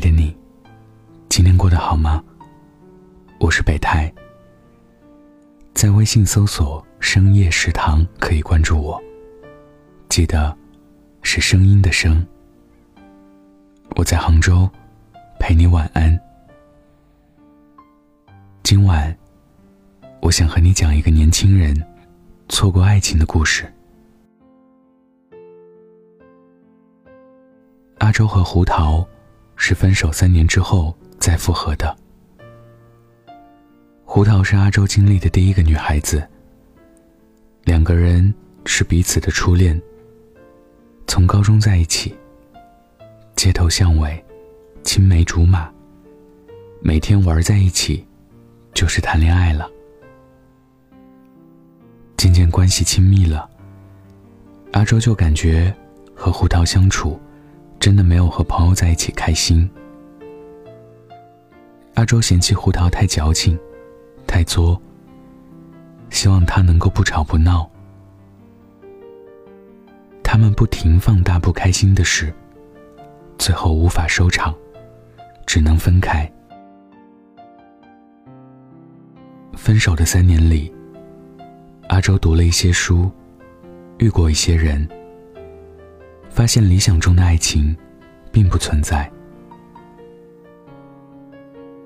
的你，今天过得好吗？我是北太，在微信搜索“深夜食堂”可以关注我。记得是声音的声。我在杭州，陪你晚安。今晚，我想和你讲一个年轻人错过爱情的故事。阿周和胡桃是分手三年之后再复合的。胡桃是阿周经历的第一个女孩子，两个人是彼此的初恋。从高中在一起，街头巷尾，青梅竹马，每天玩在一起，就是谈恋爱了。渐渐关系亲密了，阿周就感觉和胡桃相处。真的没有和朋友在一起开心。阿周嫌弃胡桃太矫情，太作，希望他能够不吵不闹。他们不停放大不开心的事，最后无法收场，只能分开。分手的三年里，阿周读了一些书，遇过一些人。发现理想中的爱情，并不存在。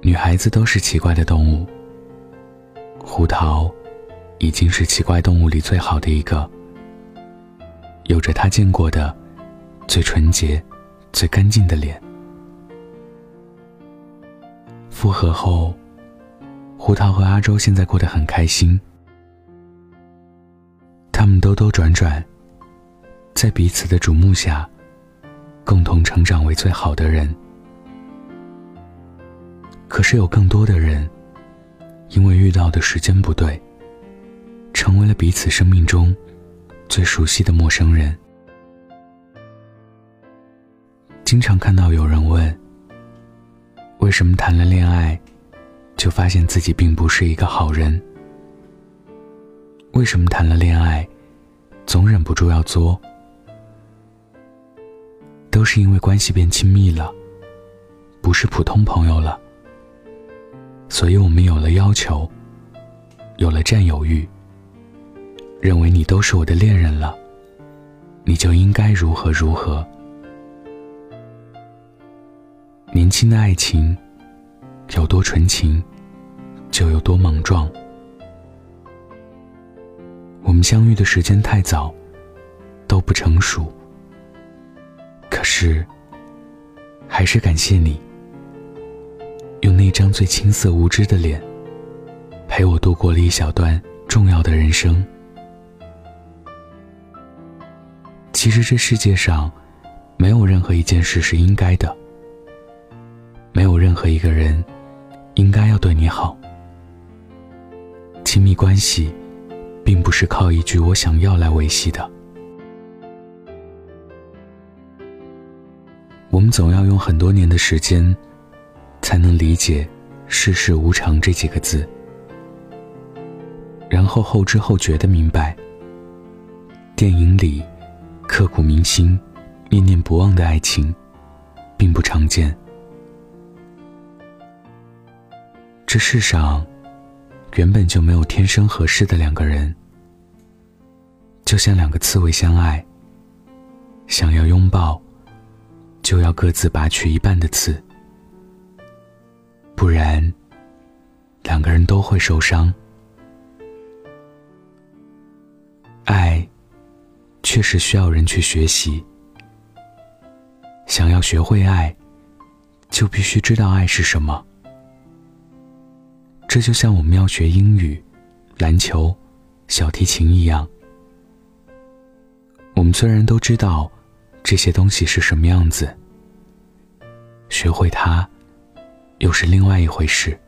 女孩子都是奇怪的动物。胡桃，已经是奇怪动物里最好的一个，有着他见过的最纯洁、最干净的脸。复合后，胡桃和阿周现在过得很开心。他们兜兜转转。在彼此的瞩目下，共同成长为最好的人。可是有更多的人，因为遇到的时间不对，成为了彼此生命中最熟悉的陌生人。经常看到有人问：为什么谈了恋爱，就发现自己并不是一个好人？为什么谈了恋爱，总忍不住要作？都是因为关系变亲密了，不是普通朋友了，所以我们有了要求，有了占有欲，认为你都是我的恋人了，你就应该如何如何。年轻的爱情有多纯情，就有多莽撞。我们相遇的时间太早，都不成熟。可是，还是感谢你，用那张最青涩无知的脸，陪我度过了一小段重要的人生。其实这世界上，没有任何一件事是应该的，没有任何一个人，应该要对你好。亲密关系，并不是靠一句“我想要”来维系的。我们总要用很多年的时间，才能理解“世事无常”这几个字，然后后知后觉的明白，电影里刻骨铭心、念念不忘的爱情，并不常见。这世上原本就没有天生合适的两个人，就像两个刺猬相爱，想要拥抱。就要各自拔去一半的刺，不然两个人都会受伤。爱确实需要人去学习。想要学会爱，就必须知道爱是什么。这就像我们要学英语、篮球、小提琴一样。我们虽然都知道。这些东西是什么样子？学会它，又是另外一回事。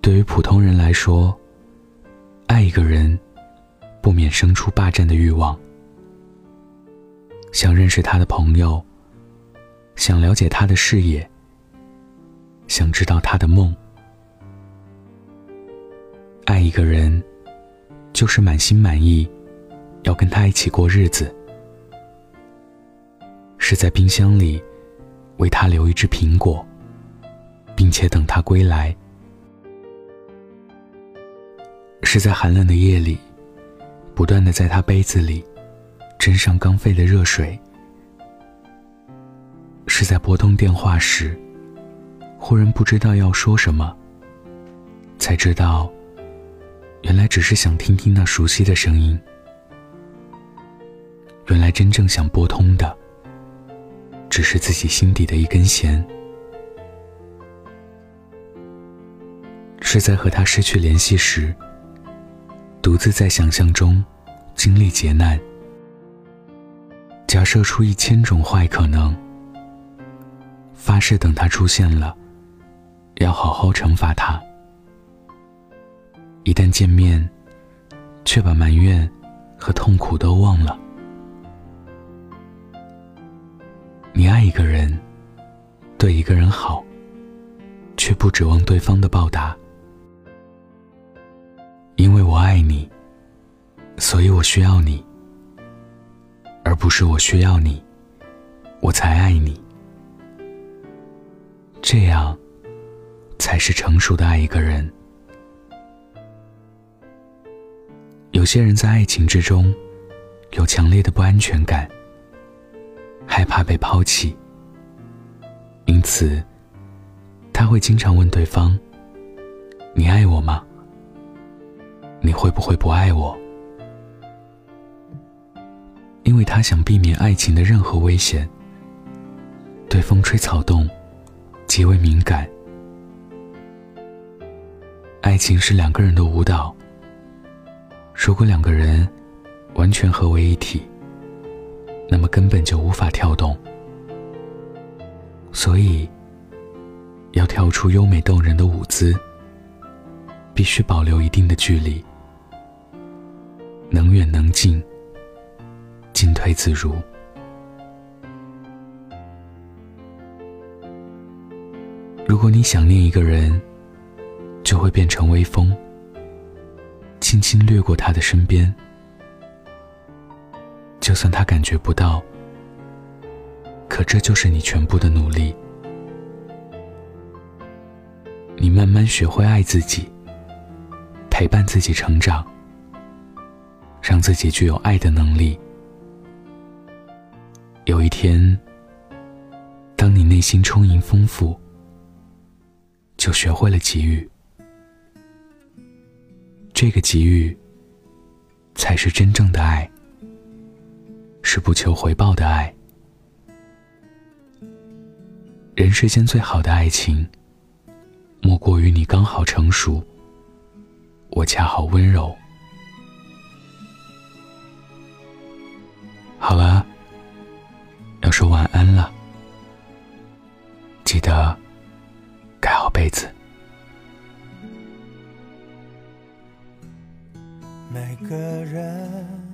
对于普通人来说，爱一个人，不免生出霸占的欲望，想认识他的朋友，想了解他的事业，想知道他的梦。爱一个人，就是满心满意。要跟他一起过日子，是在冰箱里为他留一只苹果，并且等他归来；是在寒冷的夜里，不断的在他杯子里斟上刚沸的热水；是在拨通电话时，忽然不知道要说什么，才知道，原来只是想听听那熟悉的声音。原来真正想拨通的，只是自己心底的一根弦。是在和他失去联系时，独自在想象中经历劫难，假设出一千种坏可能，发誓等他出现了，要好好惩罚他。一旦见面，却把埋怨和痛苦都忘了。你爱一个人，对一个人好，却不指望对方的报答。因为我爱你，所以我需要你，而不是我需要你，我才爱你。这样，才是成熟的爱一个人。有些人在爱情之中，有强烈的不安全感。害怕被抛弃，因此他会经常问对方：“你爱我吗？你会不会不爱我？”因为他想避免爱情的任何危险，对风吹草动极为敏感。爱情是两个人的舞蹈，如果两个人完全合为一体。那么根本就无法跳动，所以要跳出优美动人的舞姿，必须保留一定的距离，能远能近，进退自如。如果你想念一个人，就会变成微风，轻轻掠过他的身边。就算他感觉不到，可这就是你全部的努力。你慢慢学会爱自己，陪伴自己成长，让自己具有爱的能力。有一天，当你内心充盈丰富，就学会了给予。这个给予，才是真正的爱。是不求回报的爱。人世间最好的爱情，莫过于你刚好成熟，我恰好温柔。好了，要说晚安了，记得盖好被子。每个人。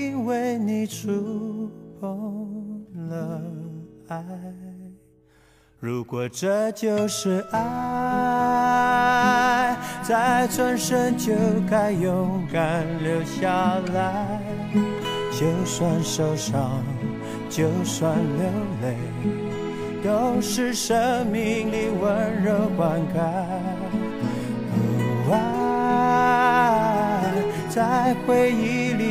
为你触碰了爱，如果这就是爱，再转身就该勇敢留下来。就算受伤，就算流泪，都是生命里温柔灌溉。爱在回忆里。